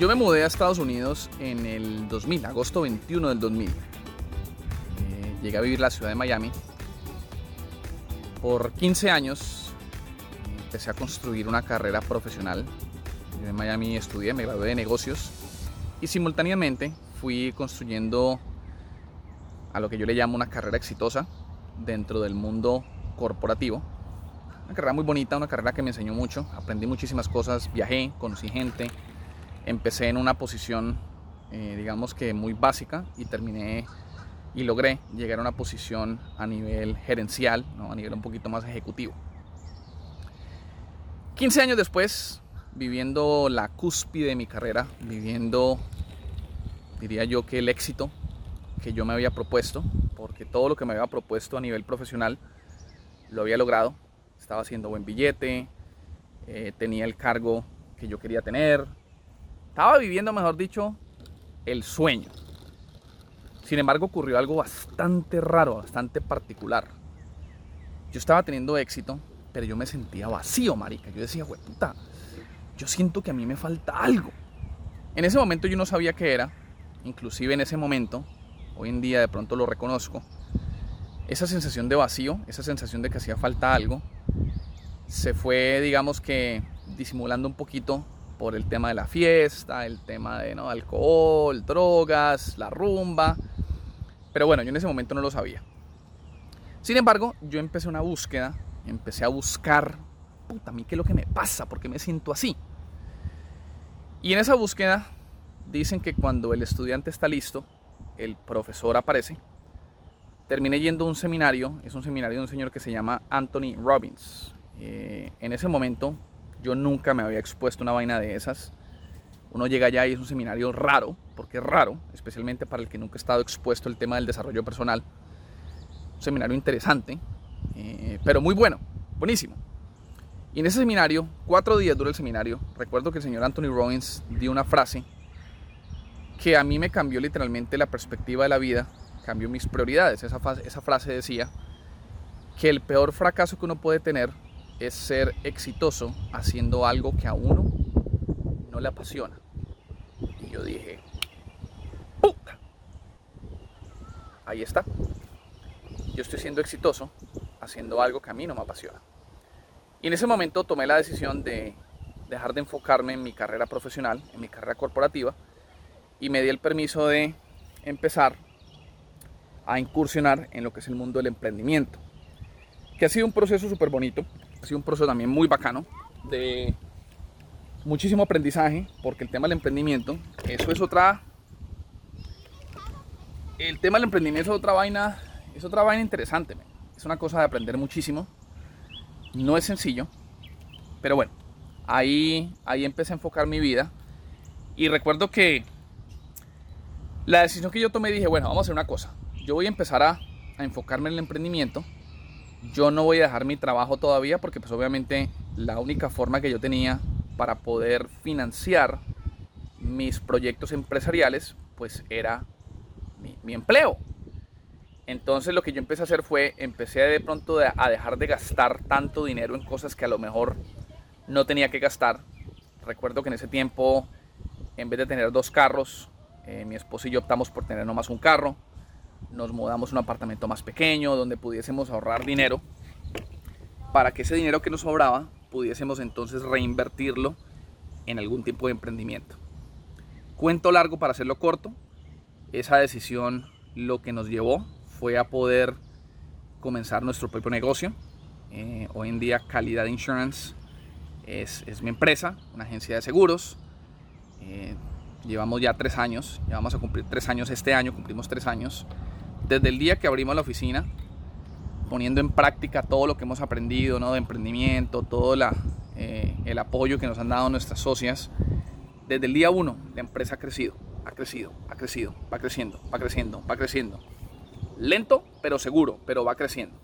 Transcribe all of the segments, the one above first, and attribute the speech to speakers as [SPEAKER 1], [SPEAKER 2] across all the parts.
[SPEAKER 1] Yo me mudé a Estados Unidos en el 2000, agosto 21 del 2000. Eh, llegué a vivir en la ciudad de Miami. Por 15 años empecé a construir una carrera profesional. Yo en Miami estudié, me gradué de negocios y simultáneamente fui construyendo a lo que yo le llamo una carrera exitosa dentro del mundo corporativo. Una carrera muy bonita, una carrera que me enseñó mucho, aprendí muchísimas cosas, viajé, conocí gente, empecé en una posición, eh, digamos que muy básica y terminé y logré llegar a una posición a nivel gerencial, a nivel un poquito más ejecutivo. 15 años después, viviendo la cúspide de mi carrera, viviendo, diría yo que el éxito que yo me había propuesto, porque todo lo que me había propuesto a nivel profesional lo había logrado, estaba haciendo buen billete, eh, tenía el cargo que yo quería tener, estaba viviendo, mejor dicho, el sueño. Sin embargo, ocurrió algo bastante raro, bastante particular. Yo estaba teniendo éxito, pero yo me sentía vacío, marica. Yo decía, güey, puta, yo siento que a mí me falta algo. En ese momento yo no sabía qué era, inclusive en ese momento, hoy en día de pronto lo reconozco, esa sensación de vacío, esa sensación de que hacía falta algo, se fue, digamos que, disimulando un poquito por el tema de la fiesta, el tema de ¿no? alcohol, drogas, la rumba. Pero bueno, yo en ese momento no lo sabía. Sin embargo, yo empecé una búsqueda, empecé a buscar, puta, a mí qué es lo que me pasa, por qué me siento así. Y en esa búsqueda dicen que cuando el estudiante está listo, el profesor aparece. Terminé yendo a un seminario, es un seminario de un señor que se llama Anthony Robbins. Eh, en ese momento yo nunca me había expuesto a una vaina de esas. Uno llega allá y es un seminario raro, porque es raro, especialmente para el que nunca ha estado expuesto al tema del desarrollo personal. Un seminario interesante, eh, pero muy bueno, buenísimo. Y en ese seminario, cuatro días dura el seminario, recuerdo que el señor Anthony Robbins dio una frase que a mí me cambió literalmente la perspectiva de la vida, cambió mis prioridades. Esa, esa frase decía que el peor fracaso que uno puede tener es ser exitoso haciendo algo que a uno no le apasiona. Y yo dije, ¡puta! Ahí está. Yo estoy siendo exitoso haciendo algo que a mí no me apasiona. Y en ese momento tomé la decisión de dejar de enfocarme en mi carrera profesional, en mi carrera corporativa, y me di el permiso de empezar a incursionar en lo que es el mundo del emprendimiento, que ha sido un proceso súper bonito, ha sido un proceso también muy bacano de muchísimo aprendizaje, porque el tema del emprendimiento, eso es otra. El tema del emprendimiento es otra vaina, es otra vaina interesante. Es una cosa de aprender muchísimo. No es sencillo, pero bueno, ahí, ahí empecé a enfocar mi vida. Y recuerdo que la decisión que yo tomé dije, bueno, vamos a hacer una cosa. Yo voy a empezar a, a enfocarme en el emprendimiento yo no voy a dejar mi trabajo todavía porque pues obviamente la única forma que yo tenía para poder financiar mis proyectos empresariales pues era mi, empleo. Entonces lo que yo empecé a hacer fue, empecé de pronto a dejar de gastar tanto dinero en cosas que a lo mejor no tenía que gastar. Recuerdo que en ese tiempo, en vez de tener dos carros, eh, mi esposo y yo optamos por tener nomás un carro nos mudamos a un apartamento más pequeño donde pudiésemos ahorrar dinero para que ese dinero que nos sobraba pudiésemos entonces reinvertirlo en algún tipo de emprendimiento. Cuento largo para hacerlo corto, esa decisión lo que nos llevó fue a poder comenzar nuestro propio negocio. Eh, hoy en día Calidad Insurance es, es, mi empresa, una agencia de seguros. Eh, llevamos ya tres años, ya vamos a cumplir tres años este año, cumplimos tres años desde el día que abrimos la oficina, poniendo en práctica todo lo que hemos aprendido ¿no? de emprendimiento, todo eh, el apoyo que nos han dado nuestras socias, desde el día uno la empresa ha crecido, ha crecido, ha crecido, va creciendo, va creciendo, va creciendo. Lento, pero seguro, pero va creciendo.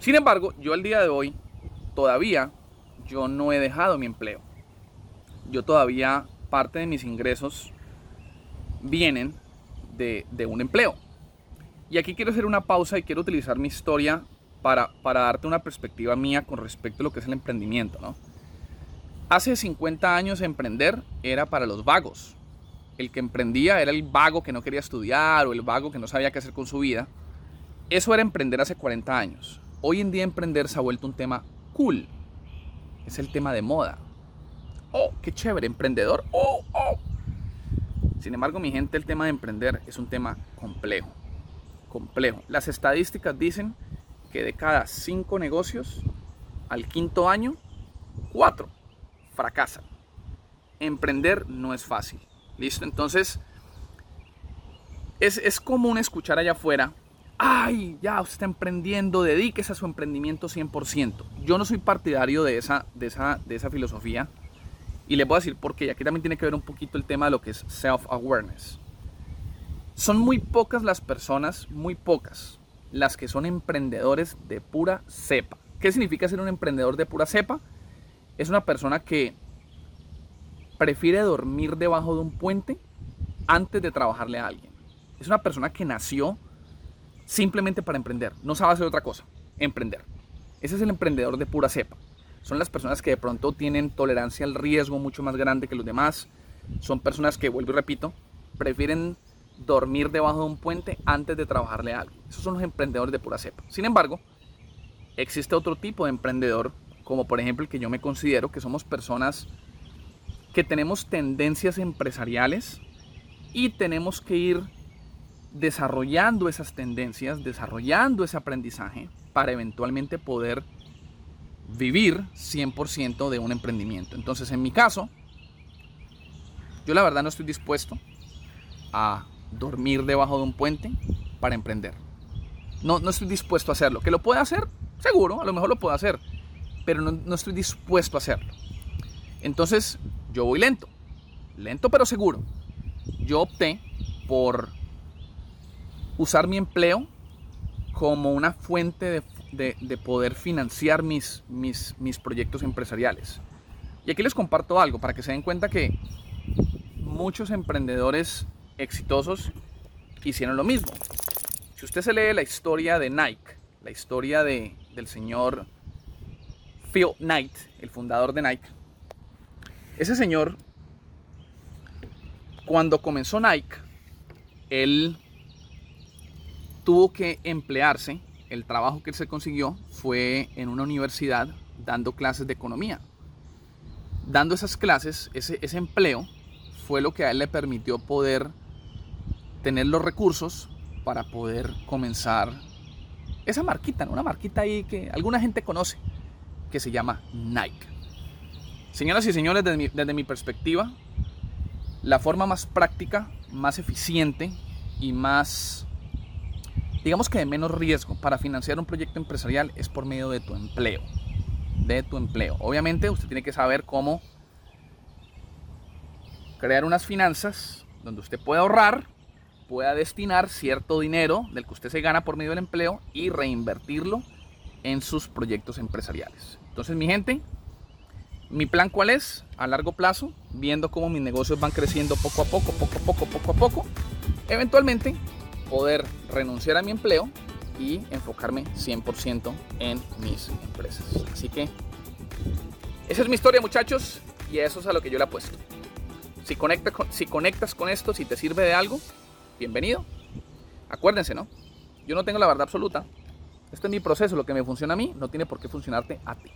[SPEAKER 1] Sin embargo, yo al día de hoy todavía yo no he dejado mi empleo. Yo todavía parte de mis ingresos vienen de un empleo. Y aquí quiero hacer una pausa y quiero utilizar mi historia para, para darte una perspectiva mía con respecto a lo que es el emprendimiento. ¿no? Hace 50 años emprender era para los vagos. El que emprendía era el vago que no quería estudiar o el vago que no sabía qué hacer con su vida. Eso era emprender hace 40 años. Hoy en día emprender se ha vuelto un tema cool. Es el tema de moda. Oh, qué chévere, emprendedor. Oh, oh. Sin embargo, mi gente, el tema de emprender es un tema complejo. Las estadísticas dicen que de cada cinco negocios, al quinto año, cuatro fracasan. Emprender no es fácil. ¿Listo? Entonces, es, es común escuchar allá afuera, ay, ya usted está emprendiendo, dedíquese a su emprendimiento 100%. Yo no soy partidario de esa, de esa, de esa filosofía. Y les voy a decir por qué. Aquí también tiene que ver un poquito el tema de lo que es self-awareness. Son muy pocas las personas, muy pocas, las que son emprendedores de pura cepa. ¿Qué significa ser un emprendedor de pura cepa? Es una persona que prefiere dormir debajo de un puente antes de trabajarle a alguien. Es una persona que nació simplemente para emprender. No sabe hacer otra cosa. Emprender. Ese es el emprendedor de pura cepa. Son las personas que de pronto tienen tolerancia al riesgo mucho más grande que los demás. Son personas que, vuelvo y repito, prefieren dormir debajo de un puente antes de trabajarle a alguien. Esos son los emprendedores de pura cepa. Sin embargo, existe otro tipo de emprendedor, como por ejemplo el que yo me considero, que somos personas que tenemos tendencias empresariales y tenemos que ir desarrollando esas tendencias, desarrollando ese aprendizaje para eventualmente poder vivir 100% de un emprendimiento. Entonces, en mi caso, yo la verdad no estoy dispuesto a dormir debajo de un puente para emprender. No, no estoy dispuesto a hacerlo. ¿Que lo puedo hacer? Seguro, a lo mejor lo puedo hacer, pero no, no estoy dispuesto a hacerlo. Entonces, yo voy lento, lento pero seguro. Yo opté por usar mi empleo como una fuente de, poder financiar mis, mis, mis proyectos empresariales. Y aquí les comparto algo para que se den cuenta que muchos emprendedores exitosos hicieron lo mismo. Si usted se lee la historia de Nike, la historia de, del señor Phil Knight, el fundador de Nike, ese señor, cuando comenzó Nike, él tuvo que emplearse, el trabajo que él se consiguió fue en una universidad dando clases de economía. Dando esas clases, ese, ese empleo fue lo que a él le permitió poder tener los recursos para poder comenzar esa marquita, una marquita ahí que alguna gente conoce, que se llama Nike. Señoras y señores, desde mi, desde mi perspectiva, la forma más práctica, más eficiente y más, digamos que de menos riesgo para financiar un proyecto empresarial es por medio de tu empleo. De tu empleo. Obviamente usted tiene que saber cómo crear unas finanzas donde usted pueda ahorrar pueda destinar cierto dinero del que usted se gana por medio del empleo y reinvertirlo en sus proyectos empresariales. Entonces, mi gente, mi plan cuál es? A largo plazo, viendo cómo mis negocios van creciendo poco a poco, poco a poco, poco a poco, eventualmente poder renunciar a mi empleo y enfocarme 100% en mis empresas. Así que esa es mi historia, muchachos, y eso es a lo que yo le apuesto. Si, si conectas con esto, si te sirve de algo, bienvenido. Acuérdense, ¿no? Yo no tengo la verdad absoluta. Este es mi proceso, lo que me funciona a mí no tiene por qué funcionarte a ti.